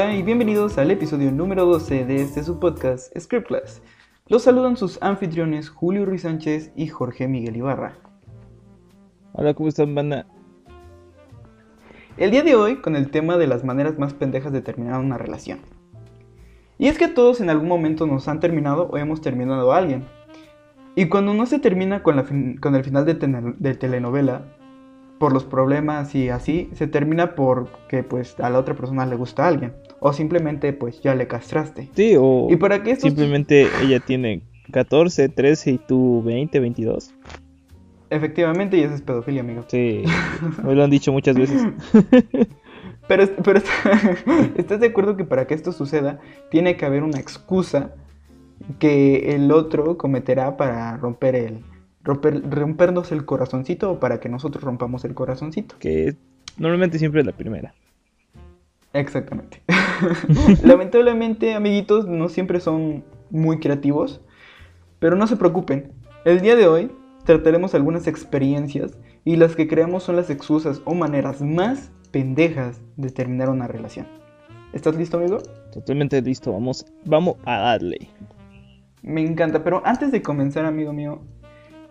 Hola y bienvenidos al episodio número 12 de este subpodcast Script Class. Los saludan sus anfitriones Julio Ruiz Sánchez y Jorge Miguel Ibarra. Hola, ¿cómo están, banda? El día de hoy con el tema de las maneras más pendejas de terminar una relación. Y es que todos en algún momento nos han terminado o hemos terminado a alguien. Y cuando no se termina con, la con el final de, de telenovela, por los problemas y así, se termina porque pues a la otra persona le gusta a alguien. O simplemente pues ya le castraste. Sí, o Y para que esto... simplemente ella tiene 14, 13 y tú 20, 22. Efectivamente, y eso es pedofilia, amigo. Sí, me lo han dicho muchas veces. Pero, pero est- ¿estás de acuerdo que para que esto suceda, tiene que haber una excusa que el otro cometerá para romper el... Romper, rompernos el corazoncito o para que nosotros rompamos el corazoncito. Que normalmente siempre es la primera. Exactamente. Lamentablemente, amiguitos, no siempre son muy creativos, pero no se preocupen. El día de hoy trataremos algunas experiencias y las que creemos son las excusas o maneras más pendejas de terminar una relación. ¿Estás listo, amigo? Totalmente listo, vamos, vamos a darle. Me encanta, pero antes de comenzar, amigo mío,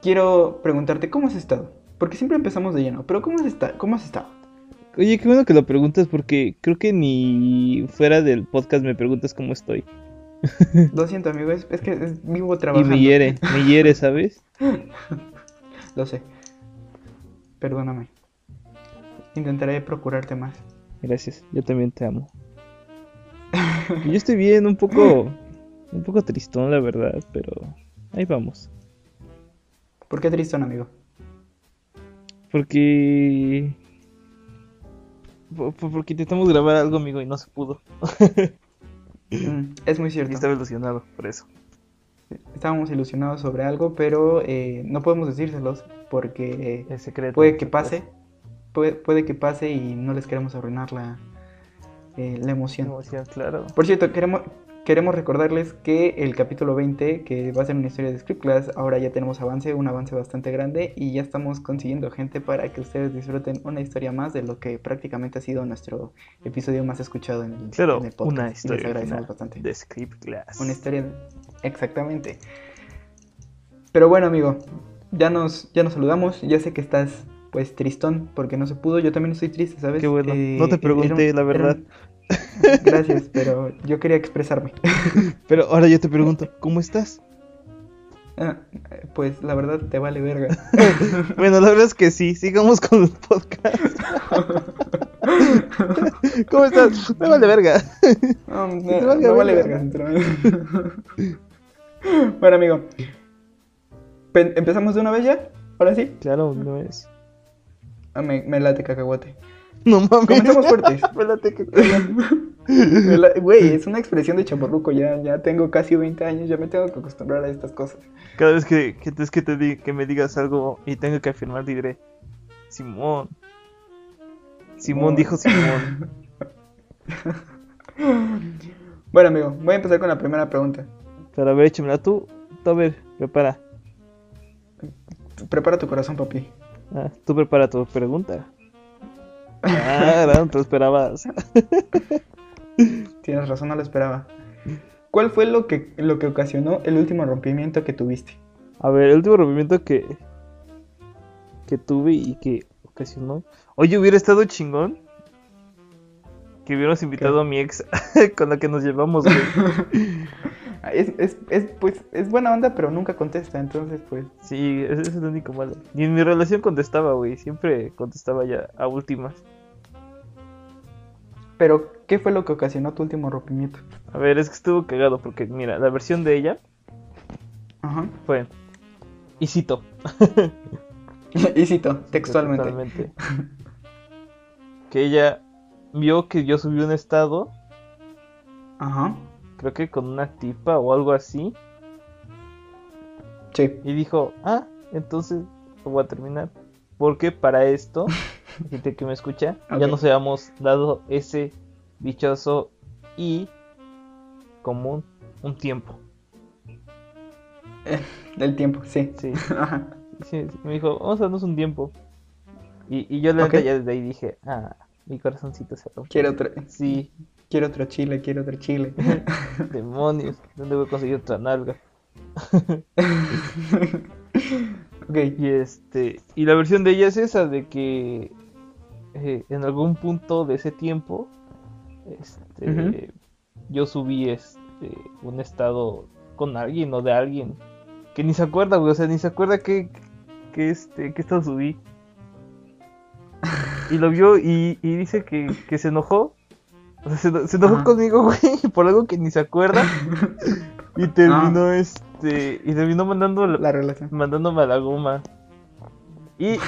quiero preguntarte cómo has estado. Porque siempre empezamos de lleno, pero ¿cómo has, esta- cómo has estado? Oye, qué bueno que lo preguntas porque creo que ni fuera del podcast me preguntas cómo estoy. Lo siento, amigo, es, es que es- vivo Y trabajando. me hiere, me hiere, ¿sabes? Lo sé. Perdóname. Intentaré procurarte más. Gracias, yo también te amo. Yo estoy bien, un poco, un poco tristón, la verdad, pero ahí vamos. ¿Por qué tristón, amigo? Porque... po- po- Porque intentamos grabar algo, amigo, y no se pudo. Mm, es muy Y cierto. estaba ilusionado por eso. Estábamos ilusionados sobre algo, pero eh, no podemos decírselos porque Es secreto. puede que pase. Puede, puede que pase y no les queremos arruinar la, eh, la emoción. Emoción, claro. Por cierto, queremos, queremos recordarles que el capítulo 20, que va a ser una historia de Script Class, ahora ya tenemos avance, un avance bastante grande y ya estamos consiguiendo gente para que ustedes disfruten una historia más de lo que prácticamente ha sido nuestro episodio más escuchado en el, Claro, en el podcast. una y les historia agradecemos bastante. de Script Class. Una historia, exactamente. Pero bueno, amigo, ya nos, ya nos saludamos. Ya sé que estás, pues, tristón porque no se pudo. Yo también estoy triste, ¿sabes? Qué bueno. Eh, No te era pregunté, un- la verdad. Gracias, pero yo quería expresarme. Pero ahora yo te pregunto, ¿cómo estás? Ah, Pues la verdad te vale verga. Bueno, la verdad es que sí, sigamos con el podcast. ¿Cómo estás? Me vale verga. No, no, te no vale verga. Bueno, amigo. Pe- ¿Empezamos de una vez ya? ¿Ahora sí? Claro, no es. Ah, me, me late cacahuate. No mames. Comenzamos fuertes. Espérate que Güey, es una expresión de chaborruco. Ya, ya tengo casi 20 años. Ya me tengo que acostumbrar a estas cosas. Cada vez que, que, es que, te di- que me digas algo y tengo que afirmar, diré, Simón. Simón Simón. dijo Simón. Bueno, amigo, voy a empezar con la primera pregunta. Pero a ver, échamela tú. Tú, a ver, prepara. Prepara tu corazón, papi. Ah, tú prepara tu pregunta. Ah, no te esperabas. Tienes razón, no lo esperaba. ¿Cuál fue lo que, lo que ocasionó el último rompimiento que tuviste? A ver, el último rompimiento que que tuve y que ocasionó. Oye, hubiera estado chingón que hubiéramos invitado ¿Qué? a mi ex con la que nos llevamos, güey. Es, es, es, pues, es buena onda, pero nunca contesta, entonces, pues... Sí, ese ese es el único malo. Ni en mi relación contestaba, güey. Siempre contestaba ya a últimas. Pero, ¿qué fue lo que ocasionó tu último rompimiento? A ver, es que estuvo cagado porque, mira, la versión de ella Ajá. fue. Y cito. y cito, textualmente. Que ella vio que yo subí un estado, Ajá. creo que con una tipa o algo así, Sí. y dijo, ah, entonces lo voy a terminar. Porque para esto, gente que me escucha, ya nos habíamos dado ese dichoso y común un tiempo. Del tiempo, sí. Sí, me dijo, vamos a darnos un tiempo. Y, y yo la Ok. neta ya desde ahí dije, ah, mi corazoncito se rompió. Quiero otra. Sí, quiero otro chile, quiero otro chile. Demonios, ¿dónde voy a conseguir otra nalga? ok, Y este, y la versión de ella es esa, de que eh, en algún punto de ese tiempo, este, yo subí este un estado con alguien o de alguien que ni se acuerda, güey, o sea, ni se acuerda que, que este, que estado subí. Y lo vio y, y dice que, que se enojó. O sea, se, eno- se enojó conmigo, güey, por algo que ni se acuerda. Y terminó, este, y terminó mandando la relación. mandándome a la goma. Y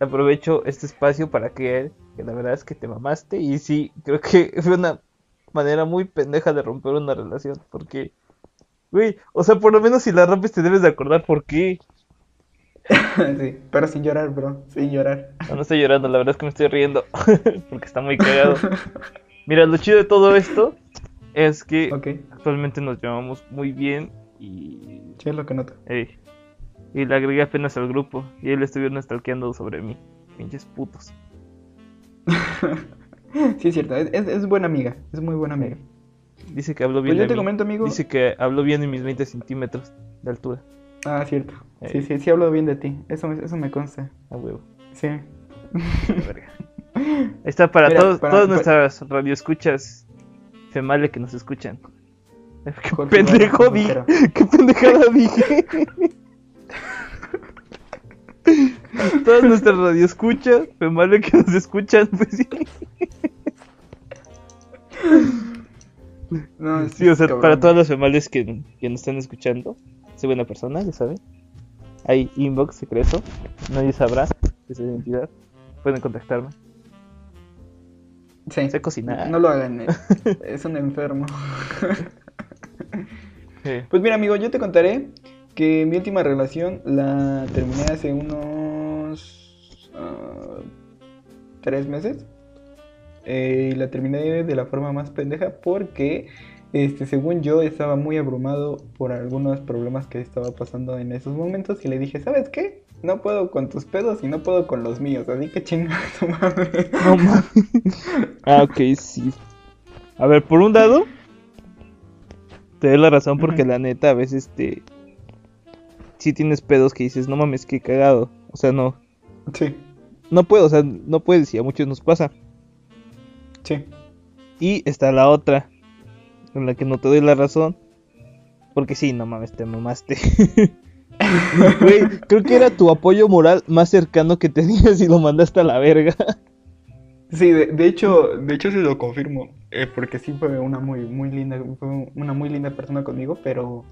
aprovecho este espacio para que, que la verdad es que te mamaste. Y sí, creo que fue una manera muy pendeja de romper una relación. Porque, güey, o sea, por lo menos si la rompes te debes de acordar por qué. sí, pero sin llorar, bro, sin llorar. No, no estoy llorando, la verdad es que me estoy riendo. porque está muy cagado. Mira, lo chido de todo esto es que actualmente nos llevamos muy bien. Y, sí es lo que noto. ey, y le agregué apenas al grupo. Y él estuvieron stalkeando sobre mí. Pinches putos. sí, es cierto, es, es, es buena amiga, es muy buena amiga. Dice que habló bien Pues yo de te mí. comento, amigo. Dice que habló bien en mis 20 centímetros de altura. Ah, cierto. Sí, Eh. sí, sí hablo bien de ti. Eso, me- eso me consta. A huevo. Sí. la. Ahí está para, Mira, todos, para- todas para- nuestras radioescuchas females que nos escuchan. Qué pendejo dije. Qué pendejada dije. todas nuestras radioescuchas females que nos escuchan, pues sí. No, es- Sí, o sea, cabrón. para todas las females que, que nos están escuchando, soy buena persona, ya saben. Hay inbox secreto, nadie sabrá de su identidad. Pueden contactarme. Sí. Sé cocinar. No lo hagan, eh. es un enfermo. Sí. Pues mira, amigo, yo te contaré que mi última relación la terminé hace unos ah, tres meses. Eh, y la terminé de la forma más pendeja porque, este, según yo, estaba muy abrumado por algunos problemas que estaba pasando en esos momentos. Y le dije, ¿sabes qué? No puedo con tus pedos y no puedo con los míos. Así que chinga tu madre. No mames. ah, ok, sí. A ver, por un lado, te doy la razón porque la neta a veces te. Si tienes pedos que dices, no mames, qué cagado. O sea, no. Sí, No puedo, o sea, no puedes y a muchos nos pasa. sí. Y está la otra, en la que no te doy la razón. Porque sí, no mames, te mamaste. Güey, creo que era tu apoyo moral más cercano que tenías y lo mandaste a la verga. Sí, de, de hecho, de hecho sí lo confirmo, eh, porque sí fue una muy, muy linda, fue una muy linda persona conmigo, pero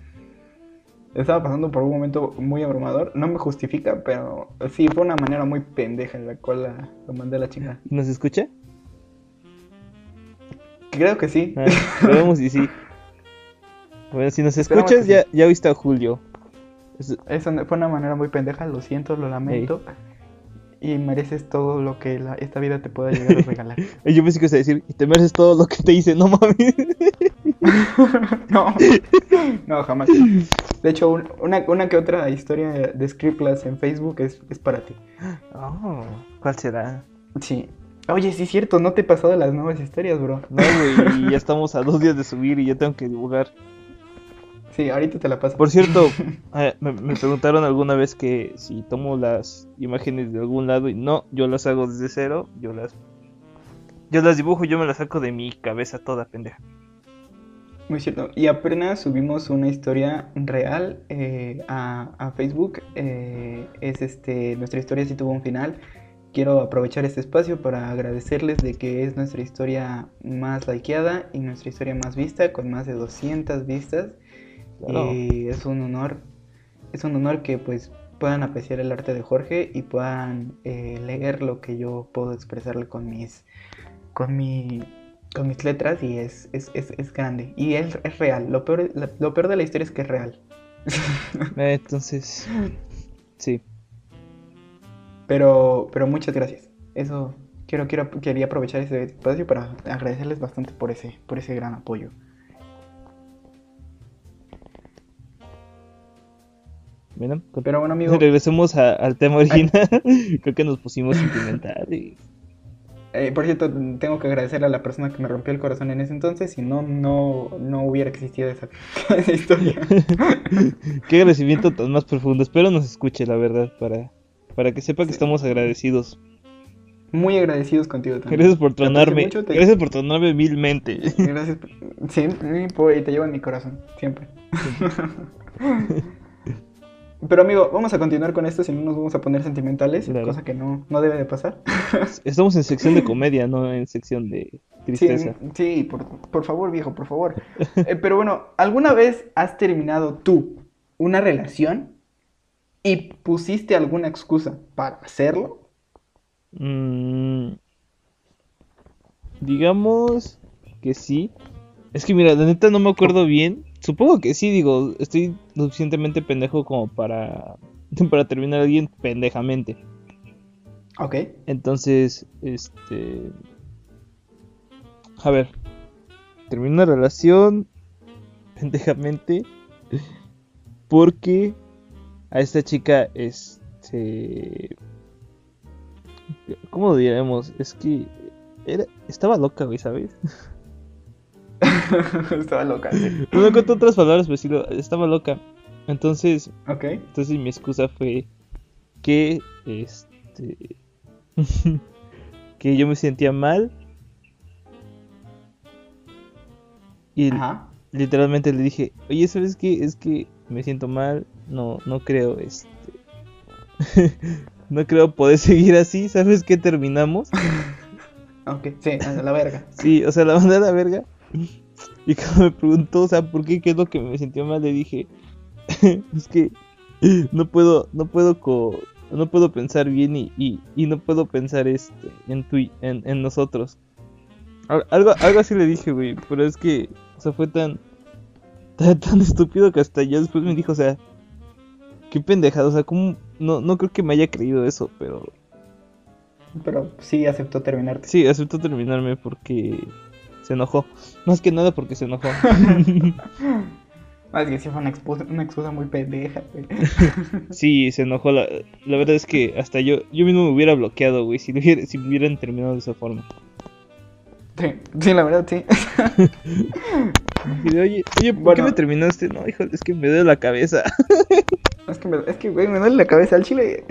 estaba pasando por un momento muy abrumador. No me justifica, pero sí fue una manera muy pendeja en la cual la, lo mandé a la chingada. ¿Nos escucha? Creo que sí. Ah, Probemos y sí. Bueno, si nos escuchas, ya, ya oíste a Julio. Es- Eso no- fue una manera muy pendeja, lo siento, lo lamento. Y mereces todo lo que la- esta vida te pueda llegar a regalar. Yo pensé que ibas a decir, y te mereces todo lo que te hice, no mames. No, no, jamás. De hecho, un- una, una que otra historia de Scriptlas en Facebook es, es para ti. Oh, ¿Cuál será? Sí. Oye, sí es cierto, no te he pasado las nuevas historias, bro. No, güey, ya estamos a dos días de subir y ya tengo que dibujar. Sí, ahorita te la paso. Por cierto, eh, me, me preguntaron alguna vez que si tomo las imágenes de algún lado y no, yo las hago desde cero, yo las yo las dibujo, yo me las saco de mi cabeza toda pendeja. Muy cierto. Y apenas subimos una historia real eh, a, a Facebook. eh, es este, nuestra historia sí tuvo un final. Quiero aprovechar este espacio para agradecerles de que es nuestra historia más likeada y nuestra historia más vista, con más de 200 vistas. Claro. Y es un honor, es un honor que pues puedan apreciar el arte de Jorge y puedan eh, leer lo que yo puedo expresarle con mis, con mi, con mis letras y es, es, es, es grande y es, es real. Lo peor, lo peor de la historia es que es real. Eh, Entonces, sí. Pero, pero muchas gracias. Eso quiero, quiero, quería aprovechar ese espacio para agradecerles bastante por ese, por ese gran apoyo. Bueno, Pero bueno, amigo, regresemos a- al tema original. Creo que nos pusimos sentimentales. Eh, por cierto, tengo que agradecerle a la persona que me rompió el corazón en ese entonces, si no, no, no hubiera existido esa, esa historia. Qué agradecimiento tan más profundo. Espero nos escuche, la verdad, para, para que sepa que Sí. estamos agradecidos. Muy agradecidos contigo también. Gracias por tronarme. mucho, te- Gracias por tronarme milmente. Gracias. por- Sí, y te llevo en mi corazón, siempre. Pero amigo, vamos a continuar con esto, si no nos vamos a poner sentimentales, Claro. cosa que no, no debe de pasar. Estamos en sección de comedia, no en sección de Sí, tristeza. sí, por, por favor, viejo, por favor. Eh, pero bueno, ¿alguna vez has terminado tú una relación y pusiste alguna excusa para hacerlo? Mm, digamos que sí. Es que mira, la neta no me acuerdo bien. Supongo que sí, digo, estoy lo suficientemente pendejo como para, para terminar a alguien pendejamente. Ok. Entonces, este... A ver. Terminé una relación pendejamente porque a esta chica, este... ¿Cómo lo diremos? Es que era, estaba loca, güey, ¿sabes? Estaba loca. sí. No me encuentro otras palabras, pero sí, lo- estaba loca. Entonces, entonces mi excusa fue que, este... que yo me sentía mal. Y Ajá. literalmente le dije, oye, ¿sabes qué? Es que me siento mal, no, no creo, este... no creo poder seguir así, ¿sabes qué terminamos? Ok, sí, a la verga. Sí, o sea, la mandé a la verga. Y cuando me preguntó, o sea, ¿por qué? ¿Qué es lo que me sentía mal? Le dije, es que no puedo, no puedo co- no puedo pensar bien y, y, y no puedo pensar este en tu en, en nosotros. Al- Algo, algo así le dije, güey, pero es que, o sea, fue tan, tan, tan estúpido que hasta ya después me dijo, o sea, qué pendejada, o sea, como, no, no creo que me haya creído eso, pero Pero sí aceptó terminarte. sí, aceptó terminarme porque se enojó. Más que nada porque se enojó. Es que sí fue una excusa, una excusa muy pendeja, güey. Sí, se enojó. La, la verdad es que hasta yo, yo mismo me hubiera bloqueado, güey, si, hubiera- si hubieran terminado de esa forma. Sí, sí, la verdad, sí. Y de, oye, oye, ¿por qué me terminaste? No, hijo, es que me duele la cabeza. Es que, me, es que, güey, me duele la cabeza. Al chile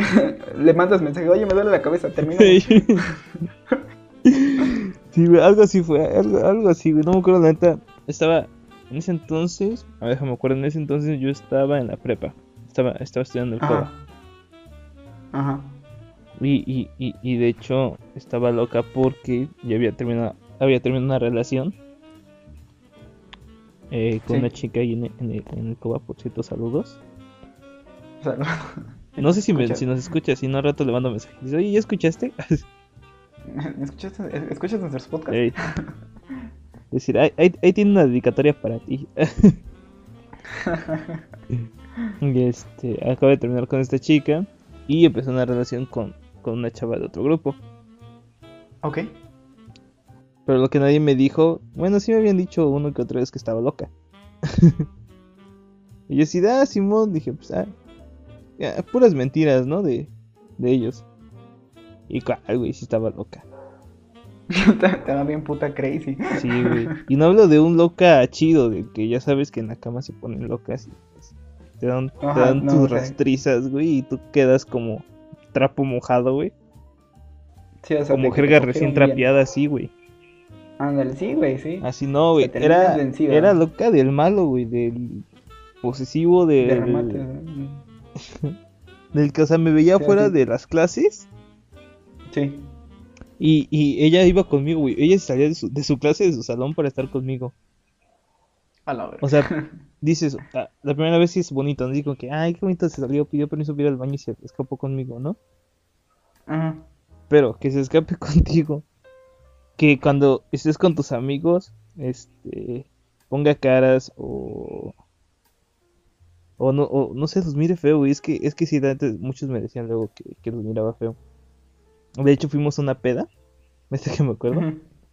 le mandas mensaje, oye, me duele la cabeza, termina. Sí, güey, algo así fue, algo, algo así, güey, no me acuerdo, la neta. Estaba, en ese entonces, a ver, déjame acuerdo, en ese entonces yo estaba en la prepa. Estaba, estaba estudiando el Ajá. COBA. Ajá. Y, y, y, y de hecho estaba loca porque ya había terminado, había terminado una relación eh, con Sí. una chica ahí en, el- en el, en el Coba, por cierto, saludos. No sé si, me, si nos escucha, si no, al rato le mando mensaje. Dice, oye, ¿ya escuchaste? ¿me escuchaste? ¿Escuchas nuestros podcasts? Ey. Decir, ahí, ahí, ahí tiene una dedicatoria para ti. y este, acabo de terminar con esta chica y empezó una relación con, con una chava de otro grupo. Ok. Pero lo que nadie me dijo, bueno, sí me habían dicho uno que otra vez que estaba loca. y yo sí, ah, Simón, dije, pues, ah, ya, puras mentiras, ¿no? De, de ellos. Y claro, güey, sí estaba loca. da bien puta crazy. Sí, güey. Y no hablo de un loca chido, de que ya sabes que en la cama se ponen locas y pues, te dan, te dan no, tus rastrizas, güey, y tú quedas como trapo mojado, güey. Sí, o sea, Como de jerga recién trapeada así, güey. Ándale, sí, güey, sí. Así no, güey. Era, era loca del malo, güey. Del posesivo, De del, remate. del que, o sea, me veía Sí, fuera de las clases. Sí. Y, y ella iba conmigo, güey. Ella salía de su, de su clase, de su salón para estar conmigo. A la verga. O sea, dices, ah, la primera vez sí es bonito, ¿no? Digo que, ay, qué bonito se salió, pidió permiso para ir al baño y se escapó conmigo, ¿no? Ajá. Pero que se escape contigo. Que cuando estés con tus amigos, este, ponga caras o... O no, o no sé, los mire feo, güey. Es que, es que sí, neta, muchos me decían luego que, que los miraba feo. De hecho, fuimos a una peda. ¿Viste que me acuerdo?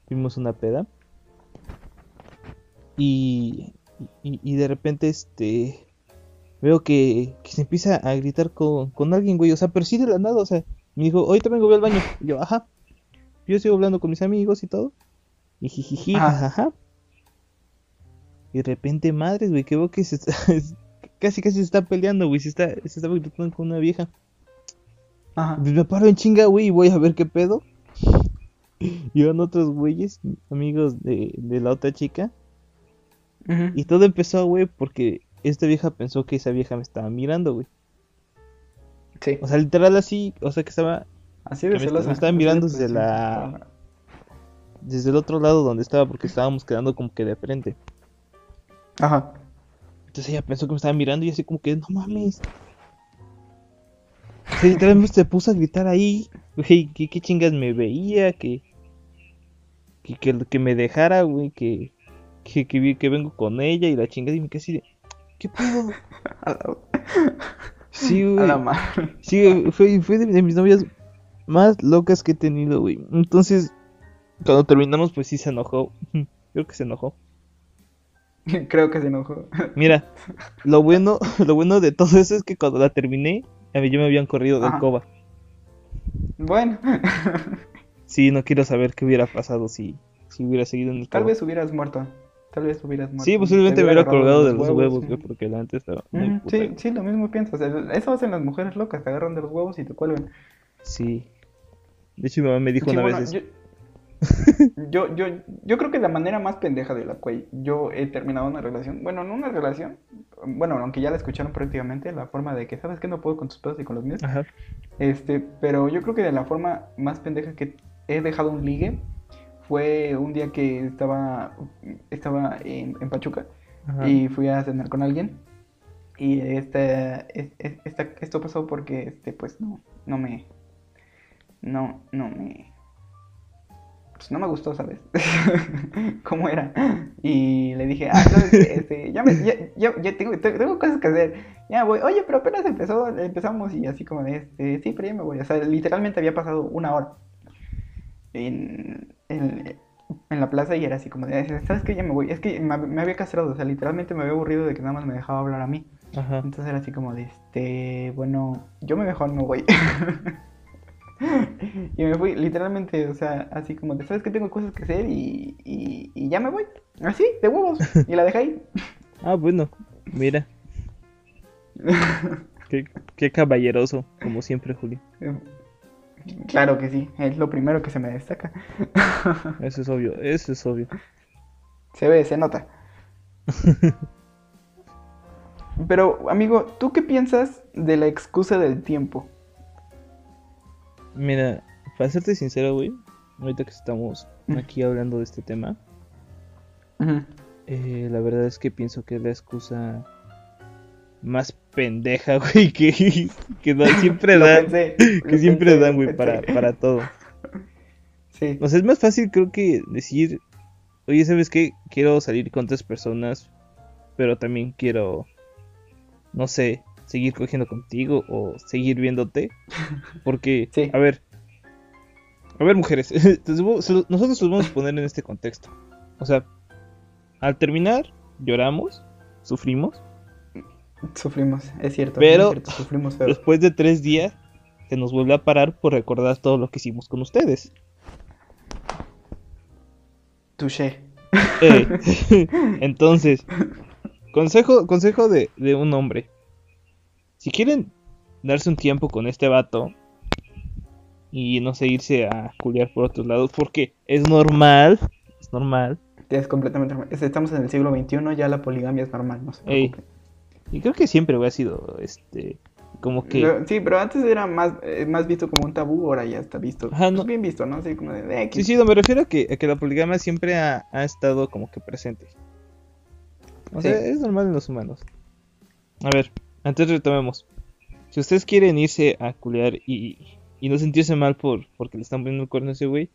Fuimos a una peda. Y, y, y de repente, este. Veo que, que se empieza a gritar con, con alguien, güey. O sea, pero sí de la nada, o sea. Me dijo, ahorita vengo, voy al baño. Y yo, ajá. Yo sigo hablando con mis amigos y todo. Y jijiji, Ajá. jajaja. Y de repente, madres, güey, que veo que se está, casi casi se está peleando, güey, se está, se está gritando con una vieja. Ajá. Pues me paro en chinga, güey, y voy a ver qué pedo. Y van otros güeyes, amigos de, de la otra chica. Y todo empezó, güey, porque esta vieja pensó que esa vieja me estaba mirando, güey. Sí. O sea, literal así, o sea que estaba Así de me celosa. me de mirando desde la- desde el otro lado donde estaba porque estábamos quedando como que de frente. Ajá. Entonces ella pensó que me estaba mirando y así como que, no mames. Literalmente se puso a gritar ahí, güey, que qué chingas me veía, que que, que, que me dejara, güey, que, que, que, que vengo con ella y la chingada y me quedé así de, ¿qué pedo? A la, Sí, a güey. la madre. Sí, güey, fue, fue de, de mis novias más locas que he tenido, güey. Entonces, cuando terminamos, pues sí se enojó. Creo que se enojó. Creo que se enojó. Mira, lo bueno, lo bueno de todo eso es que cuando la terminé, a mí ya me habían corrido del Ajá. coba. Bueno, Sí, no quiero saber qué hubiera pasado si, si hubiera seguido en el tal coba. vez hubieras muerto. Tal vez hubieras muerto. Sí, posiblemente Te me hubiera colgado de los huevos, sí. porque la antes estaba muy puta. Sí, sí, lo mismo piensas. Eso hacen las mujeres locas, te agarran de los huevos y te cuelgan. Sí. De hecho, mi mamá me dijo Sí, una bueno, vez yo, yo, yo, yo creo que la manera más pendeja de la cual yo he terminado una relación, bueno, no una relación, bueno, aunque ya la escucharon prácticamente, la forma de que, ¿sabes qué? No puedo con tus pedos y con los míos. Ajá. Este, pero yo creo que de la forma más pendeja que he dejado un ligue fue un día que estaba, estaba en, en Pachuca Ajá. y fui a cenar con alguien. Y esta, es- es- esta- esto pasó porque, este, pues, no, no me, no, no me, pues no me gustó, ¿sabes? ¿Cómo era? Y le dije, ah, ¿sabes qué? Este, ya me, ya, ya, ya tengo, te- tengo cosas que hacer, ya voy, oye, pero apenas empezó, empezamos y así como de, este, sí, pero ya me voy, o sea, literalmente había pasado una hora en, en, en la plaza y era así como de, ¿sabes qué? Ya me voy, es que me, me había castrado, o sea, literalmente me había aburrido de que nada más me dejaba hablar a mí. Ajá. Entonces era así como de, este, bueno, yo me mejor no voy. y me fui, literalmente, o sea, así como de, ¿sabes que Tengo cosas que hacer y, y, y ya me voy. Así, de huevos. Y la dejé ahí. Ah, bueno, mira. Qué, qué caballeroso, como siempre, Julio. claro que sí, es lo primero que se me destaca. Eso es obvio, eso es obvio. Se ve, se nota. Pero, amigo, ¿tú qué piensas de la excusa del tiempo? Mira, para serte sincero, güey, ahorita que estamos aquí hablando de este tema, eh, la verdad es que pienso que es la excusa más pendeja, güey, que, que siempre dan, pensé, que siempre pensé, dan, güey, para, para todo. Sí. O sea, es más fácil creo que decir, oye, ¿sabes qué? Quiero salir con tres personas, pero también quiero, no sé, seguir cogiendo contigo o seguir viéndote. Porque, Sí. a ver, a ver, mujeres, nosotros los vamos a poner en este contexto. O sea, al terminar, lloramos, sufrimos, Sufrimos, es cierto. Pero- es cierto, sufrimos feo. después de tres días, se nos vuelve a parar por recordar todo lo que hicimos con ustedes. Touché. Ey. Entonces, consejo, consejo de, de un hombre. Si quieren darse un tiempo con este vato y no sé, irse a culiar por otros lados, porque es normal, es normal. Es completamente normal. Es- Estamos en el siglo XXI, ya la poligamia es normal, no preocupe. Y creo que siempre ha sido, este, como que... Sí, pero antes era más, eh, más visto como un tabú, ahora ya está visto. Ajá, no. Pues bien visto, ¿no? Así como de, de Sí, sí, no, me refiero a que, a que la poligamia siempre ha, ha estado como que presente. O sea, Sí. es normal en los humanos. A ver, antes retomemos. Si ustedes quieren irse a culear y, y no sentirse mal por porque le están poniendo el cuerno a ese güey,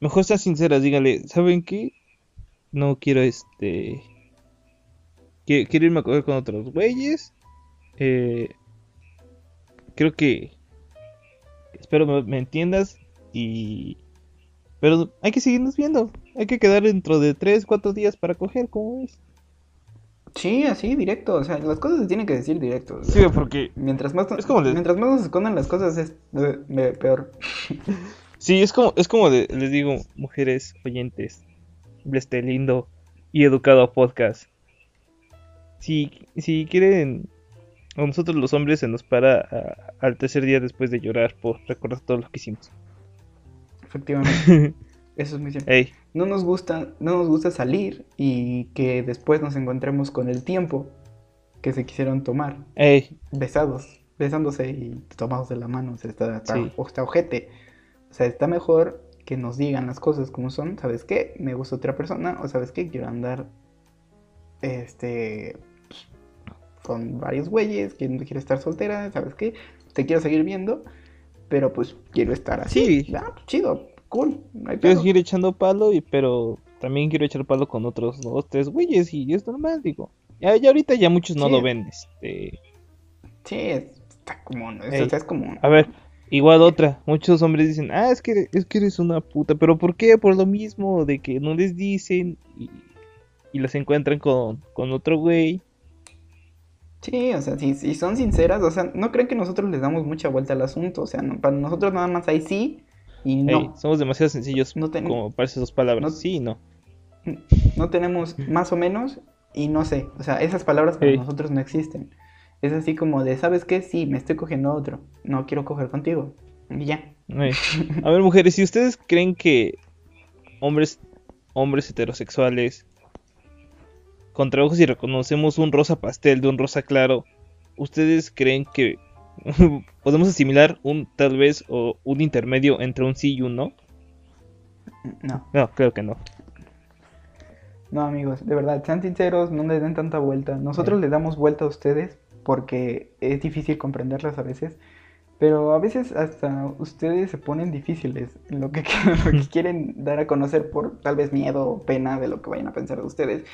mejor sean sinceras, díganle, ¿saben qué? No quiero este... Quiero irme a coger con otros güeyes. Eh, creo que... Espero me, entiendas y... Pero hay que seguirnos viendo. Hay que quedar dentro de 3, 4 días para coger, ¿cómo ves? Sí, así, directo. O sea, las cosas se tienen que decir directo. o sea, Sí, porque... Mientras más, Es como les- mientras más nos escondan las cosas es eh, peor. Sí, es como, es como de- les digo, mujeres oyentes, de este lindo y educado podcast. Si, si quieren, a nosotros los hombres se nos para a- al tercer día después de llorar por recordar todo lo que hicimos. Efectivamente. Eso es muy cierto. Ey, No nos gusta, no nos gusta salir y que después nos encontremos con el tiempo que se quisieron tomar, ey, besados, besándose y tomados de la mano. O sea, está, está, Sí. está ojete. O sea, está mejor que nos digan las cosas como son. ¿Sabes qué? Me gusta otra persona. O ¿sabes qué? Quiero andar este con varios güeyes. Que no quiero estar soltera. ¿Sabes qué? Te quiero seguir viendo. Pero pues quiero estar así. Sí. Ah, pues, chido, cool. No quiero seguir echando palo, y pero también quiero echar palo con otros dos, tres güeyes y es normal, digo. Ya, ya ahorita ya muchos no Sí. lo ven, este... Sí, es- está común. Eso es común. A ver, igual otra. Muchos hombres dicen, ah, es que, es que eres una puta. ¿Pero por qué? Por lo mismo, de que no les dicen y, y las encuentran con, con otro güey. Sí, o sea, si, si son sinceras, o sea, no creen que nosotros les damos mucha vuelta al asunto, o sea, no- para nosotros nada más hay sí y no. Somos demasiado sencillos No como para esas dos palabras. no- Sí y no. No tenemos más o menos y no sé, o sea, esas palabras para nosotros no existen. Es así como de, ¿sabes qué? Sí, me estoy cogiendo a otro, no quiero coger contigo. Y ya. A ver, mujeres, si ustedes creen que hombres, hombres heterosexuales con trabajos y reconocemos un rosa pastel de un rosa claro, ¿ustedes creen que podemos asimilar un tal vez o un intermedio entre un sí y un no? No, No, creo que no. no amigos, de verdad, sean sinceros, no les den tanta vuelta. Nosotros Ey. les damos vuelta a ustedes porque es difícil comprenderlas a veces. Pero a veces hasta ustedes se ponen difíciles en lo que, lo que quieren dar a conocer por tal vez miedo o pena de lo que vayan a pensar de ustedes.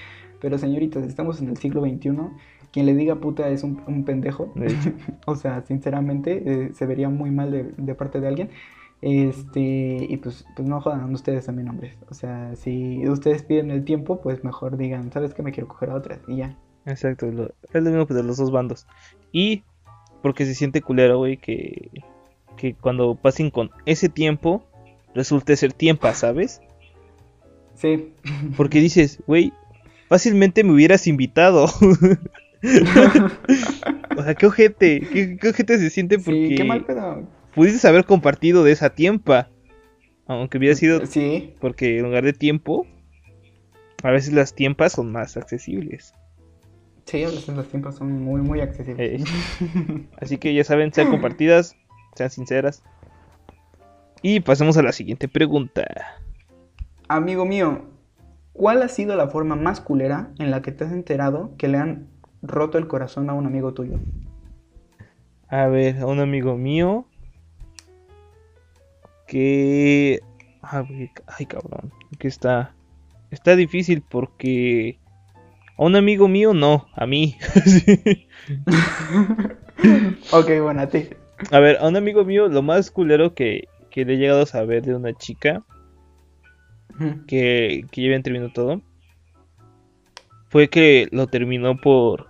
Pero señoritas, estamos en el siglo XXI. Quien le diga puta es un, un pendejo. O sea, sinceramente, eh, se vería muy mal de, de parte de alguien. Este, y pues, pues no jodan ustedes también, hombres. O sea, si ustedes piden el tiempo, pues mejor digan, ¿sabes qué? Me quiero coger a otras y ya. Exacto, lo- es lo mismo pues, de los dos bandos. Y porque se siente culero, güey, que, que cuando pasen con ese tiempo, resulte ser tiempo, ¿sabes? Sí, Porque dices, güey, fácilmente me hubieras invitado. o sea, qué ojete, qué, qué ojete se siente porque sí, qué mal pedo. pudiste haber compartido de esa tiempa. Aunque hubiera sido Sí, porque en lugar de tiempo, a veces las tiempas son más accesibles. sí, a veces los tiempos son muy, muy accesibles. Así que ya saben, sean compartidas, sean sinceras. Y pasemos a la siguiente pregunta. Amigo mío, ¿cuál ha sido la forma más culera en la que te has enterado que le han roto el corazón a un amigo tuyo? A ver, a un amigo mío que... Ay, cabrón. Que está... Está difícil porque... A un amigo mío no, a mí. Ok, bueno, a ti. A ver, a un amigo mío lo más culero que, que le he llegado a saber de una chica que, que ya habían terminado todo fue que lo terminó por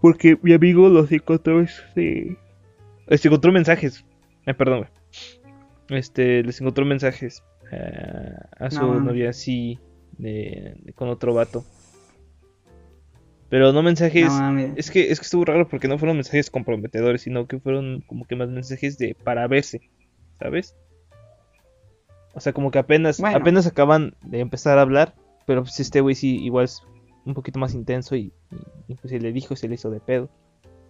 porque mi amigo los encontró este este encontró mensajes eh, perdón güey. este les encontró mensajes eh, a su No novia así de, de- con otro vato pero no mensajes No es que es que estuvo raro porque no fueron mensajes comprometedores sino que fueron como que más mensajes de para verse sabes o sea, como que apenas, Bueno. apenas acaban de empezar a hablar, pero pues este güey sí igual es un poquito más intenso y, y, y, pues si le dijo, se le hizo de pedo.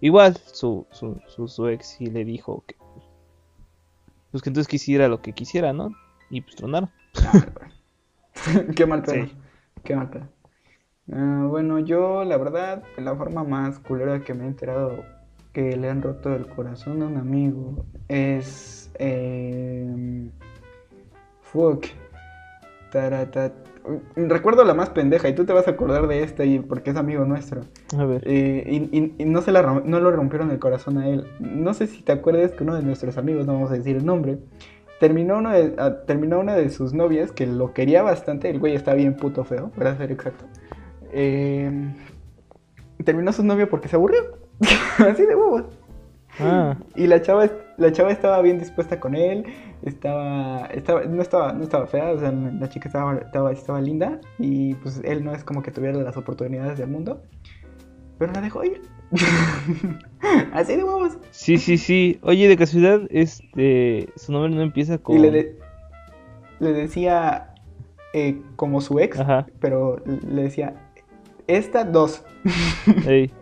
Igual su, su, su, su ex sí le dijo que pues que entonces quisiera lo que quisiera, ¿no? Y pues tronaron. Qué mal pedo. Sí. Qué mal pedo. Ah, bueno, yo la verdad, la forma más culera que me he enterado que le han roto el corazón a un amigo es... Eh, fuck. Tarata- Recuerdo la más pendeja y tú te vas a acordar de esta y porque es amigo nuestro. A ver. Eh, y, y- y no, se la, no lo rompieron el corazón a él. No sé si te acuerdas que uno de nuestros amigos, no vamos a decir el nombre, terminó, uno de, ah, terminó una de sus novias que lo quería bastante. El güey está bien puto feo, para ser exacto. Eh, terminó su novia porque se aburrió. Así de huevos. Ah, Y la chava, la chava estaba bien dispuesta con él, estaba, estaba, no estaba, no estaba fea, o sea, la chica estaba, estaba, estaba linda y pues él no es como que tuviera las oportunidades del mundo, pero la dejó ir. Así de huevos. sí, sí, sí. Oye, de casualidad, este, su nombre no empieza con... Y le, de- le decía eh, como su ex, Ajá, pero le decía, esta dos. ey.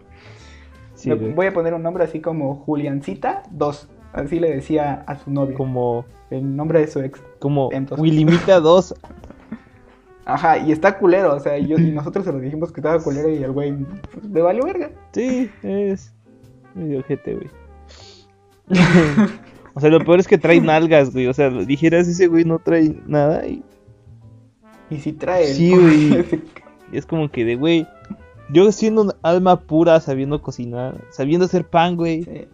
Sí. Voy a poner un nombre así como Juliancita 2. Así le decía a su novio. Como, El nombre de su ex. como Entonces- Willimita 2. Ajá, y está culero. O sea, y yo, y nosotros se lo dijimos que estaba culero y el güey pues, valió verga. Sí, es medio ojete, güey. o sea, lo peor es que trae nalgas, güey. O sea, dijeras, ese güey no trae nada y Y si trae. Sí, güey. es como que de, güey, yo siendo un alma pura, sabiendo cocinar, sabiendo hacer pan, güey. sí.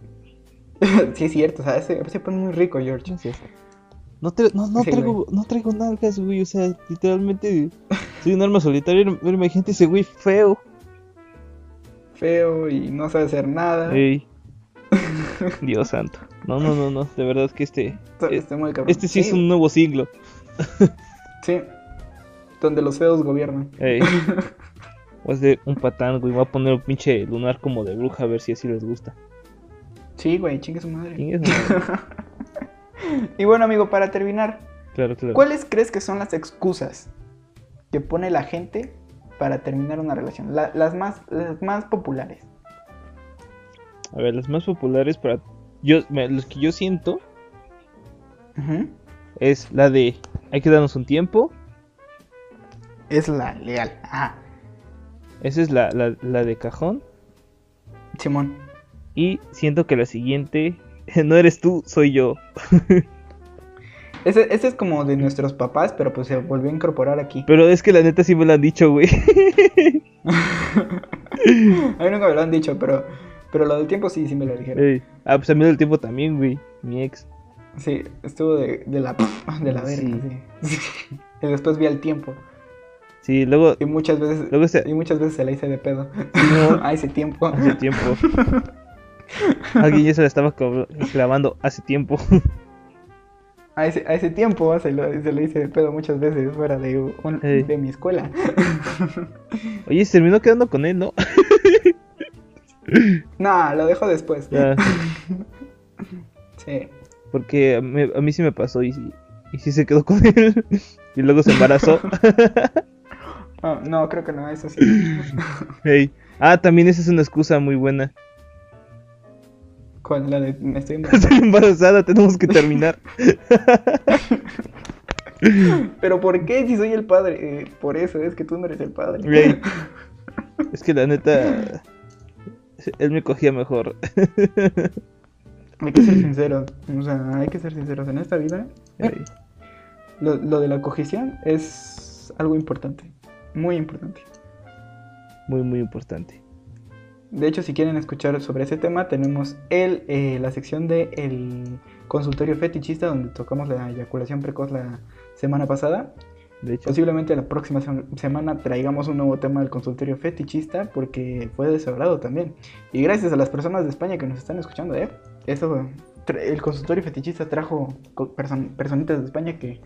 Sí, es cierto. O sea, ese, ese pone muy rico, George. No sé. No, tra- no, no Sí, traigo, no traigo nalgas, güey. O sea, literalmente soy un alma solitaria. Pero imagínate ese güey feo. Feo y no sabe hacer nada. Dios santo. No, no, no, no. De verdad que este. Muy cabrón. Este sí es un nuevo siglo. Sí. Donde los feos gobiernan. Voy a hacer un patán, güey. Voy a poner un pinche lunar como de bruja a ver si así les gusta. Sí, güey, chingue su madre. Chingue su madre. Y bueno, amigo, para terminar, Claro, claro. ¿cuáles crees que son las excusas que pone la gente para terminar una relación? La- las, más, las más populares. A ver, las más populares para. Yo, los que yo siento Ujú. es la de. Hay que darnos un tiempo. Es la leal. Ajá. Esa es la, la, la de cajón. Simón. Y siento que la siguiente. No eres tú, soy yo. Ese, ese es como de nuestros papás, pero pues se volvió a incorporar aquí. Pero es que la neta sí me lo han dicho, güey. A mí nunca me lo han dicho, pero, pero lo del tiempo sí, sí me lo dijeron. Ey. Ah, pues a mí del tiempo también, güey. Mi ex. Sí, estuvo de, de la, de la verga. Sí. sí. Y después vi al tiempo. Sí, luego. Y muchas veces, Luego se- y muchas veces se la hice de pedo. No. a ese tiempo. Hace tiempo. Alguien ya se la estaba clavando hace tiempo. A ese, a ese tiempo se lo, se lo hice de pedo muchas veces fuera de, un- de mi escuela. Oye, se terminó quedando con él, ¿no? no, lo dejo después. Ya, Sí. porque a mí, a mí sí me pasó y, y sí se quedó con él. Y luego se embarazó. No, creo que no, eso sí. Ey. Ah, también esa es una excusa muy buena. Con la de me estoy embarazada. Estoy embarazada, tenemos que terminar. Pero ¿por qué si soy el padre? Eh, por eso, es que tú no eres el padre. Es que la neta. Él me cogía mejor. Hay que ser sinceros. O sea, hay que ser sinceros. En esta vida, lo, lo de la cogición es algo importante. Muy importante. Muy, muy importante. De hecho, si quieren escuchar sobre ese tema, tenemos el, eh, la sección de el consultorio fetichista, donde tocamos la eyaculación precoz la semana pasada. De hecho, Posiblemente la próxima sem- semana traigamos un nuevo tema del consultorio fetichista, porque fue de su agrado también. Y gracias a las personas de España que nos están escuchando, ¿eh? Eso, el consultorio fetichista trajo person- personitas de España que...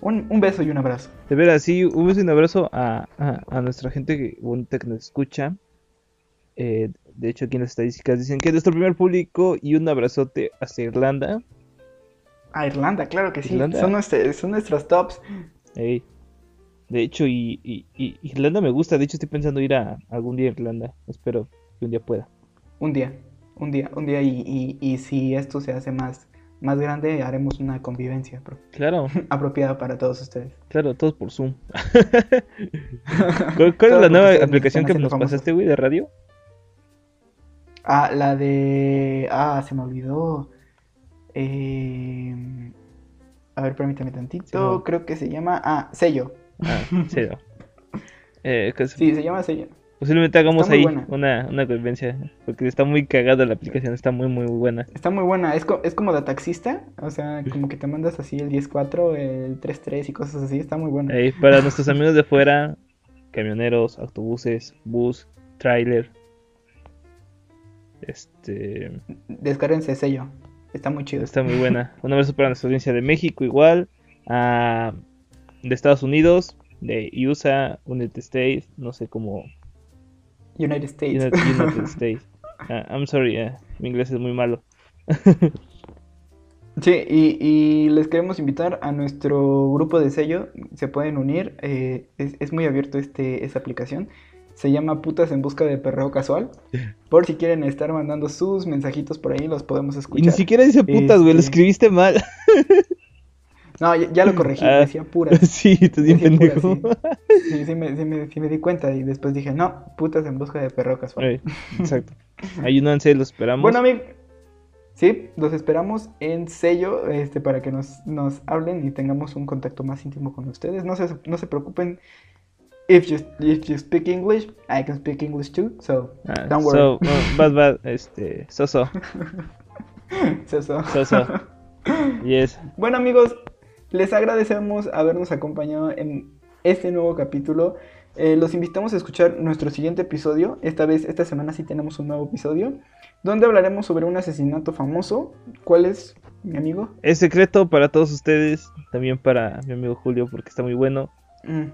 Un, un beso y un abrazo. de veras, sí, un beso y un abrazo a, a, a nuestra gente que- bonita que nos escucha. Eh, de hecho, aquí en las estadísticas dicen que es nuestro primer público y un abrazote hasta Irlanda. A Irlanda, claro que sí. Irlanda. Son, nuestros, son nuestros tops. De hecho, y, y- y Irlanda me gusta. De hecho, estoy pensando ir a algún día a Irlanda. Espero que un día pueda. Un día, un día, un día. Y- y si esto se hace más, más grande, haremos una convivencia pro- Claro, apropiada para todos ustedes. claro, todos por Zoom. ¿Cuál, cuál es la nueva aplicación que nos famosos. pasaste, güey, de radio? Ah, la de. Ah, se me olvidó. Eh, A ver, permítame tantito. Sí. Creo que se llama. Ah, sello. Ah, no. Eh, Sí, se llama sello. Posiblemente hagamos ahí buena. una, una convivencia. Porque está muy cagada la aplicación, está muy, muy buena. Está muy buena. Es, co- es como de taxista. O sea, como que te mandas así el 10-4, el 3-3 y cosas así. Está muy buena. Para nuestros amigos de fuera, camioneros, autobuses, bus, trailer. Este. Descárguense sello. Está muy chido. Está muy buena. Un abrazo para nuestra audiencia de México, igual. a de Estados Unidos, de USA, United States, no sé cómo. United States. United, United States. Ah, I'm sorry, eh, mi inglés es muy malo. Sí, y, y, les queremos invitar a nuestro grupo de sello. Se pueden unir. Eh, es, es, muy abierto este, esta aplicación. Se llama Putas en Busca de Perreo Casual. Por si quieren estar mandando sus mensajitos por ahí, los podemos escuchar. Y ni siquiera dice putas, güey, lo este escribiste mal. No, ya, ya lo corregí, ah, decía puras. Sí, te di pendejo. sí. Sí, sí, me, sí, me, sí, me, di cuenta y después dije, no, putas en busca de perreo casual. exacto. Ayúdense, los esperamos. Bueno, amigo, Sí, los esperamos en sello este, para que nos, nos hablen y tengamos un contacto más íntimo con ustedes. No se, no se preocupen. If you, if you speak English, I can speak English too, so ah, don't worry. So, bad, bad, este, so so. so so. So so. Yes. Bueno amigos, les agradecemos habernos acompañado en este nuevo capítulo. Eh, los invitamos a escuchar nuestro siguiente episodio. Esta vez, esta semana sí tenemos un nuevo episodio donde hablaremos sobre un asesinato famoso. ¿Cuál es, mi amigo? Es secreto para todos ustedes, también para mi amigo Julio, porque está muy bueno. Mm,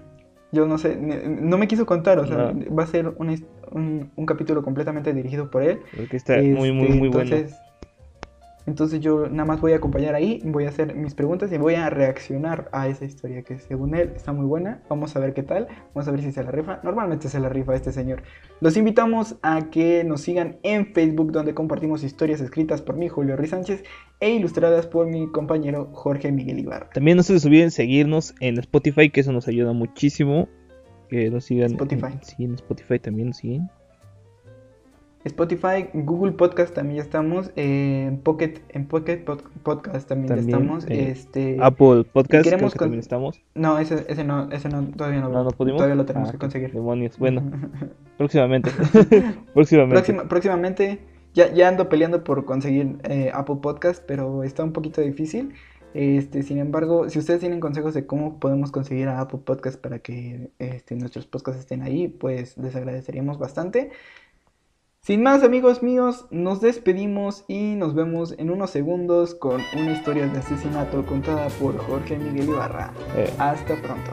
yo no sé, no me quiso contar, o sea, va a ser un, un, capítulo completamente dirigido por él. Porque está muy, muy, muy bueno. Entonces yo nada más voy a acompañar ahí, voy a hacer mis preguntas y voy a reaccionar a esa historia que según él está muy buena. Vamos a ver qué tal, vamos a ver si se la rifa. Normalmente se la rifa este señor. Los invitamos a que nos sigan en Facebook donde compartimos historias escritas por mí, Julio Ruiz Sánchez, e ilustradas por mi compañero Jorge Miguel Ibarra. También no se les olviden seguirnos en Spotify, que eso nos ayuda muchísimo. Que nos sigan. Spotify. sí, en Spotify también nos siguen. Spotify, Google Podcast también ya estamos, en Pocket, en Pocket Podcast también, ya estamos, eh, este Apple Podcast creo que también estamos. No, ese, ese no, ese no, todavía no, no, no pudimos. Todavía lo tenemos ah, que conseguir. Demonios, bueno, próximamente, próximamente. próximamente, ya, ya ando peleando por conseguir eh, Apple Podcast, pero está un poquito difícil. Este, sin embargo, si ustedes tienen consejos de cómo podemos conseguir a Apple Podcast para que este, nuestros podcasts estén ahí, pues les agradeceríamos bastante. Sin más amigos míos, nos despedimos y nos vemos en unos segundos con una historia de asesinato contada por Jorge Miguel Ibarra. Eh. Hasta pronto.